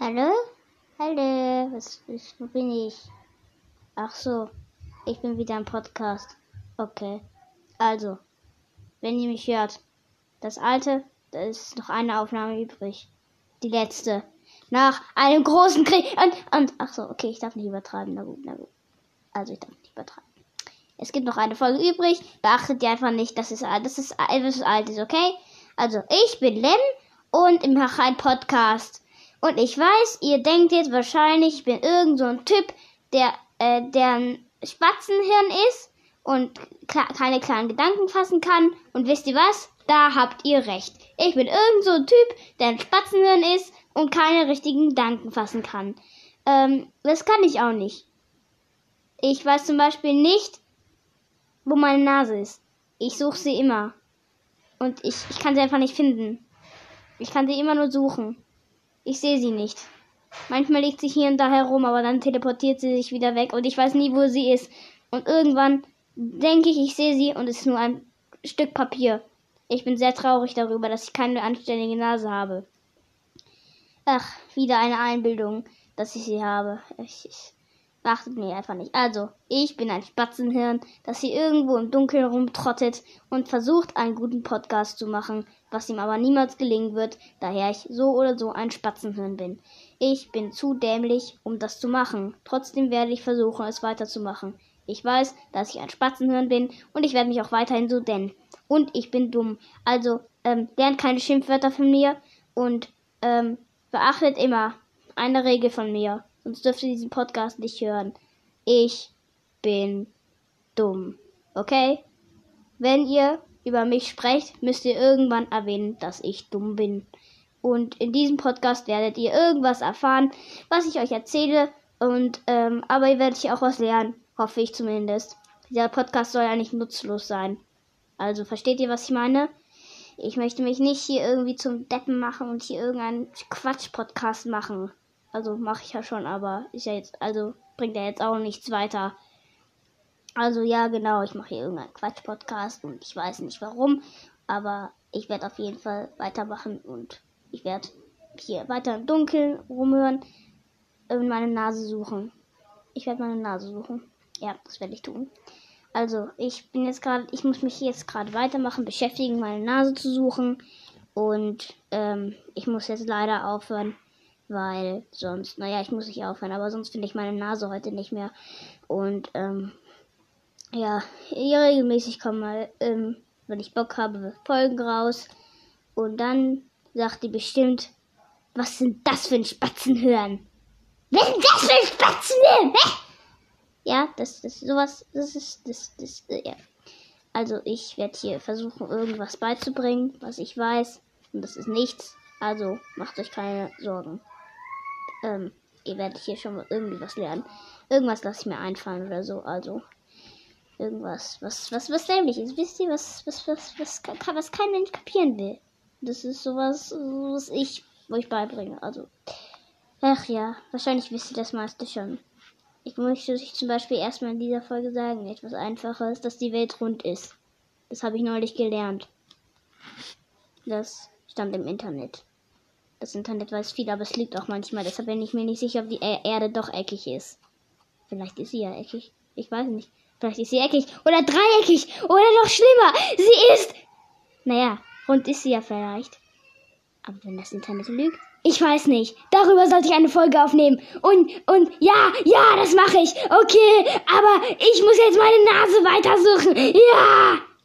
Hallo? Hallo? Was, was, wo bin ich? Ach so, ich bin wieder im Podcast. Okay. Also, wenn ihr mich hört, das alte, da ist noch eine Aufnahme übrig. Die letzte. Nach einem großen Krieg. Und, und, ach so, okay, ich darf nicht übertreiben. Na gut, na gut. Also, ich darf nicht übertreiben. Es gibt noch eine Folge übrig. Beachtet ihr einfach nicht, dass es, das ist etwas Altes, okay? Also, ich bin Lem und ich mache einen Podcast. Und ich weiß, ihr denkt jetzt wahrscheinlich, ich bin irgend so ein Typ, der, äh, der ein Spatzenhirn ist und keine klaren Gedanken fassen kann. Und wisst ihr was? Da habt ihr recht. Ich bin irgend so ein Typ, der ein Spatzenhirn ist und keine richtigen Gedanken fassen kann. Ähm, das kann ich auch nicht. Ich weiß zum Beispiel nicht, wo meine Nase ist. Ich suche sie immer. Und ich, ich kann sie einfach nicht finden. Ich kann sie immer nur suchen. Ich sehe sie nicht. Manchmal liegt sie hier und da herum, aber dann teleportiert sie sich wieder weg und ich weiß nie, wo sie ist. Und irgendwann denke ich, ich sehe sie und es ist nur ein Stück Papier. Ich bin sehr traurig darüber, dass ich keine anständige Nase habe. Ach, wieder eine Einbildung, dass ich sie habe. Ich, ich, Achtet mir einfach nicht. Also, ich bin ein Spatzenhirn, das hier irgendwo im Dunkeln rumtrottet und versucht, einen guten Podcast zu machen, was ihm aber niemals gelingen wird, daher ich so oder so ein Spatzenhirn bin. Ich bin zu dämlich, um das zu machen. Trotzdem werde ich versuchen, es weiterzumachen. Ich weiß, dass ich ein Spatzenhirn bin und ich werde mich auch weiterhin so nennen. Und ich bin dumm. Also, ähm, lernt keine Schimpfwörter von mir und ähm, beachtet immer eine Regel von mir sonst dürft ihr diesen Podcast nicht hören. Ich bin dumm. Okay? Wenn ihr über mich sprecht, müsst ihr irgendwann erwähnen, dass ich dumm bin. Und in diesem Podcast werdet ihr irgendwas erfahren, was ich euch erzähle. Und ähm, aber ihr werdet hier auch was lernen, hoffe ich zumindest. Dieser Podcast soll ja nicht nutzlos sein. Also versteht ihr, was ich meine? Ich möchte mich nicht hier irgendwie zum Deppen machen und hier irgendeinen Quatsch-Podcast machen. Also mache ich ja schon, aber ist ja jetzt, also bringt ja jetzt auch nichts weiter. Also ja, genau, ich mache hier irgendeinen Quatsch-Podcast und ich weiß nicht warum, aber ich werde auf jeden Fall weitermachen und ich werde hier weiter im Dunkeln rumhören und meine Nase suchen. Ich werde meine Nase suchen. Ja, das werde ich tun. Also, ich bin jetzt gerade, ich muss mich jetzt gerade weitermachen, beschäftigen, meine Nase zu suchen. Und ähm, ich muss jetzt leider aufhören weil sonst, naja, ich muss nicht aufhören, aber sonst finde ich meine Nase heute nicht mehr. Und, ähm, ja, regelmäßig kommen mal, ähm, wenn ich Bock habe, Folgen raus. Und dann sagt die bestimmt, was sind das für ein Spatzenhören? Was sind das für ein Spatzenhören? Hä? Ja, das ist sowas, das ist, das, das, äh, ja. Also ich werde hier versuchen, irgendwas beizubringen, was ich weiß. Und das ist nichts. Also macht euch keine Sorgen. Ähm, ihr werdet hier schon mal irgendwie was lernen. Irgendwas lasse ich mir einfallen oder so. Also irgendwas, was, was, was dämlich ist. Wisst ihr, was, was, was, was, was, was kein Mensch kapieren will? Das ist sowas, was ich euch beibringe. Also, ach ja, wahrscheinlich wisst ihr das meiste schon. Ich möchte euch zum Beispiel erstmal in dieser Folge sagen, etwas Einfaches, dass die Welt rund ist. Das habe ich neulich gelernt. Das stand im Internet. Das Internet weiß viel, aber es liegt auch manchmal. Deshalb bin ich mir nicht sicher, ob die Erde doch eckig ist. Vielleicht ist sie ja eckig. Ich weiß nicht. Vielleicht ist sie eckig oder dreieckig oder noch schlimmer. Sie ist. Naja, rund ist sie ja vielleicht. Aber wenn das Internet lügt. Ich weiß nicht. Darüber sollte ich eine Folge aufnehmen. Und, und, ja, ja, das mache ich. Okay, aber ich muss jetzt meine Nase weitersuchen. Ja!